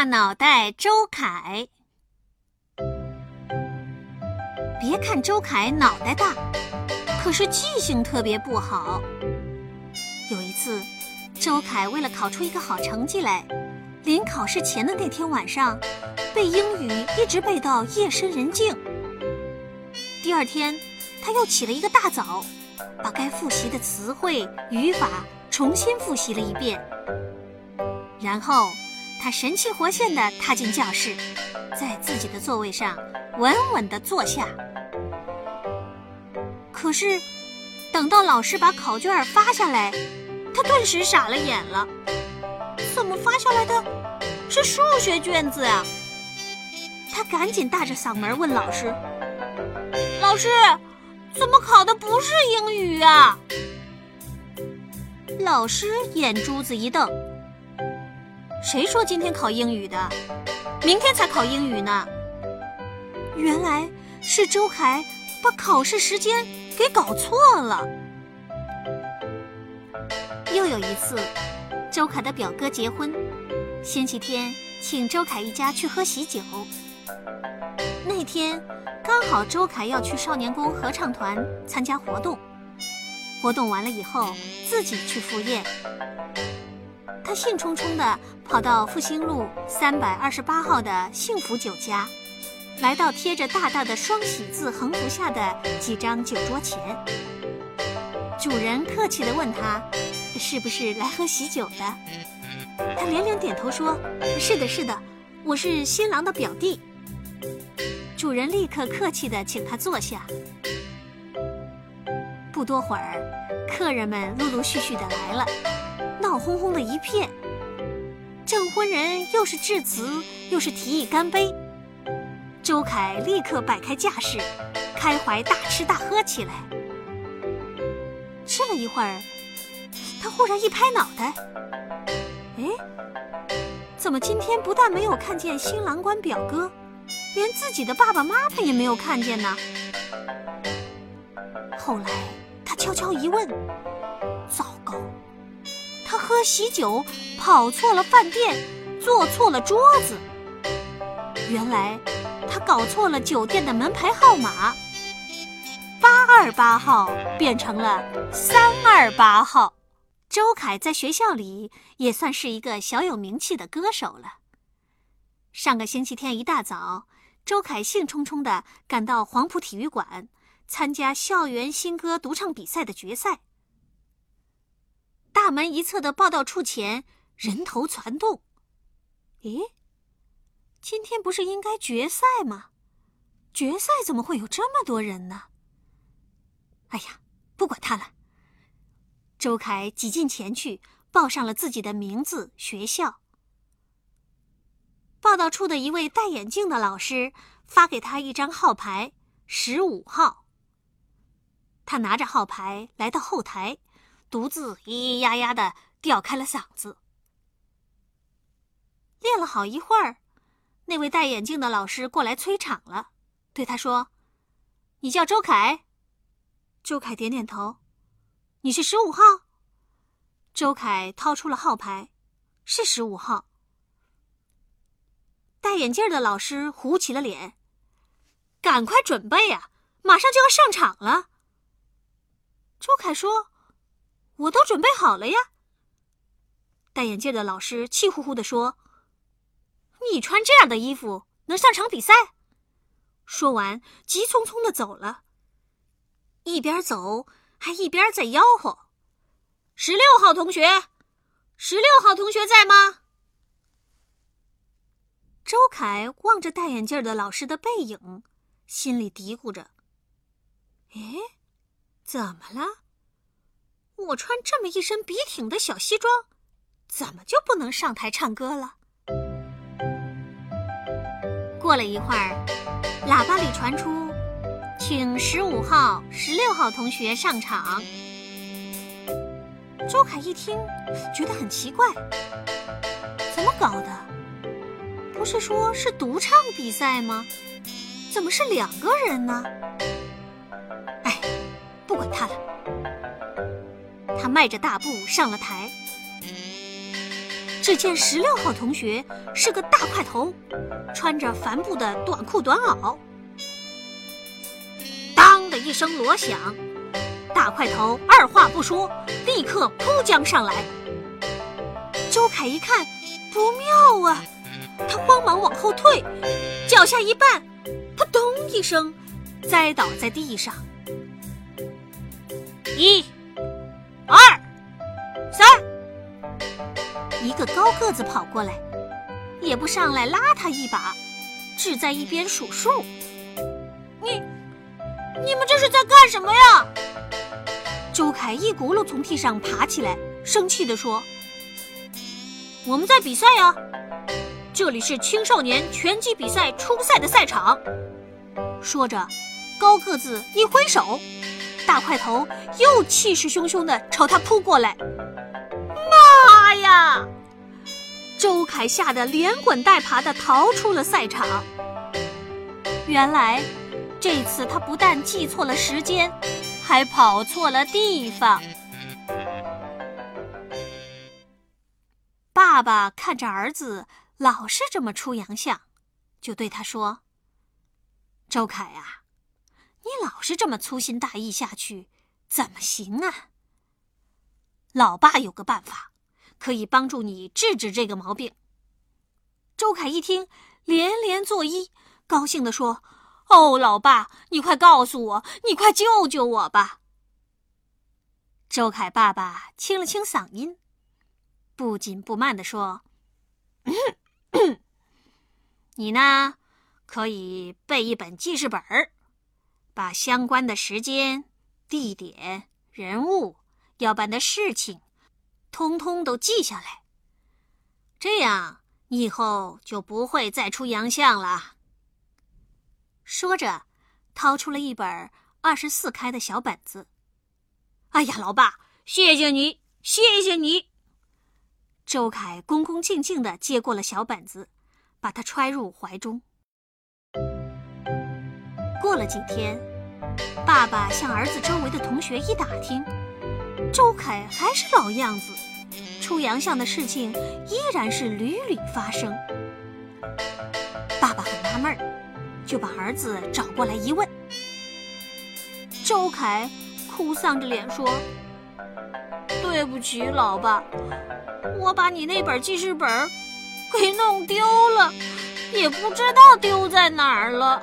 大脑袋周凯。别看周凯脑袋大，可是记性特别不好。有一次，周凯为了考出一个好成绩来，临考试前的那天晚上，背英语一直背到夜深人静。第二天，他又起了一个大早，把该复习的词汇、语法重新复习了一遍。然后，他神气活现地踏进教室，在自己的座位上稳稳地坐下。可是，等到老师把考卷发下来，他顿时傻了眼了。怎么发下来的是数学卷子啊？他赶紧大着嗓门问老师：“老师，怎么考的不是英语啊？”老师眼珠子一瞪：“谁说今天考英语的？明天才考英语呢。”原来是周凯把考试时间。给搞错了。又有一次，周凯的表哥结婚，星期天请周凯一家去喝喜酒。那天刚好周凯要去少年宫合唱团参加活动，活动完了以后自己去赴宴。他兴冲冲地跑到复兴路三百二十八号的幸福酒家。来到贴着大大的双喜字横幅下的几张酒桌前，主人客气地问他：“是不是来喝喜酒的？”他连连点头说：“是的，是的，我是新郎的表弟。”主人立刻客气地请他坐下。不多会儿，客人们陆陆续续地来了，闹哄哄的一片。证婚人又是致辞，又是提议干杯。周凯立刻摆开架势，开怀大吃大喝起来。吃了一会儿，他忽然一拍脑袋：“哎，怎么今天不但没有看见新郎官表哥，连自己的爸爸妈妈也没有看见呢？”后来他悄悄一问：“糟，喝喜酒跑错了饭店，坐错了桌子。原来……”他搞错了酒店的门牌号码，八二八号变成了三二八号。周凯在学校里也算是一个小有名气的歌手了。上个星期天一大早，周凯兴冲冲地赶到黄埔体育馆参加校园新歌独唱比赛的决赛。大门一侧的报道处前人头攒动，咦？今天不是应该决赛吗？决赛怎么会有这么多人呢？哎呀，不管他了。周凯挤进前去，报上了自己的名字、学校。报道处的一位戴眼镜的老师发给他一张号牌，十五号。他拿着号牌来到后台，独自咿咿呀呀的吊开了嗓子，练了好一会儿。那位戴眼镜的老师过来催场了，对他说：“你叫周凯。”周凯点点头。“你是十五号。”周凯掏出了号牌，是十五号。戴眼镜的老师糊起了脸：“赶快准备呀，马上就要上场了。”周凯说：“我都准备好了呀。”戴眼镜的老师气呼呼地说。你穿这样的衣服能上场比赛？说完，急匆匆的走了，一边走还一边在吆喝：“十六号同学，十六号同学在吗？”周凯望着戴眼镜的老师的背影，心里嘀咕着：“哎，怎么了？我穿这么一身笔挺的小西装，怎么就不能上台唱歌了？”过了一会儿，喇叭里传出：“请十五号、十六号同学上场。”周凯一听，觉得很奇怪：“怎么搞的？不是说是独唱比赛吗？怎么是两个人呢？”哎，不管他了。迈着大步上了台。只见十六号同学是个大块头，穿着帆布的短裤短袄。当的一声锣响，大块头二话不说，立刻扑将上来。周凯一看，不妙啊！他慌忙往后退，脚下一绊，扑通一声，栽倒在地上。一、二、三，一个高个子跑过来，也不上来拉他一把，只在一边数数。你、你们这是在干什么呀？周凯一骨碌从地上爬起来，生气地说：“我们在比赛呀。”这里是青少年拳击比赛初赛的赛场。说着，高个子一挥手，大块头又气势汹汹地朝他扑过来。妈呀！周凯吓得连滚带爬地逃出了赛场。原来，这次他不但记错了时间，还跑错了地方。爸爸看着儿子。老是这么出洋相，就对他说：“周凯啊，你老是这么粗心大意下去，怎么行啊？老爸有个办法，可以帮助你治治这个毛病。”周凯一听，连连作揖，高兴地说：“哦，老爸，你快告诉我，你快救救我吧！”周凯爸爸清了清嗓音，不紧不慢地说。你呢，可以备一本记事本儿，把相关的时间、地点、人物、要办的事情，通通都记下来。这样，你以后就不会再出洋相了。说着，掏出了一本二十四开的小本子。哎呀，老爸，谢谢你，谢谢你。周凯恭恭敬敬地接过了小本子，把它揣入怀中。过了几天，爸爸向儿子周围的同学一打听，周凯还是老样子，出洋相的事情依然是屡屡发生。爸爸很纳闷儿，就把儿子找过来一问。周凯哭丧着脸说：“对不起，老爸。”我把你那本记事本给弄丢了，也不知道丢在哪儿了。